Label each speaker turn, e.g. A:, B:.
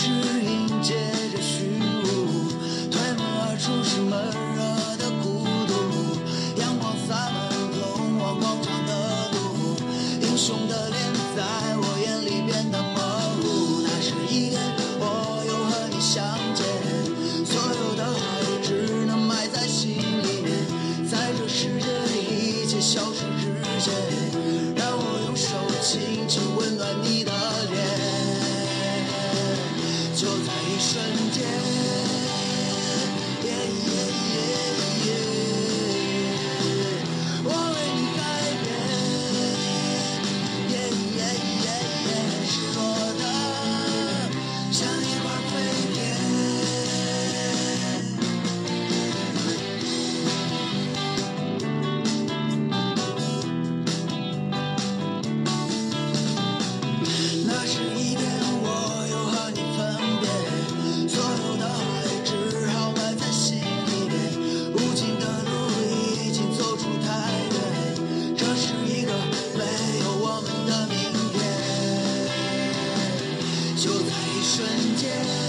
A: 是阴间。瞬间。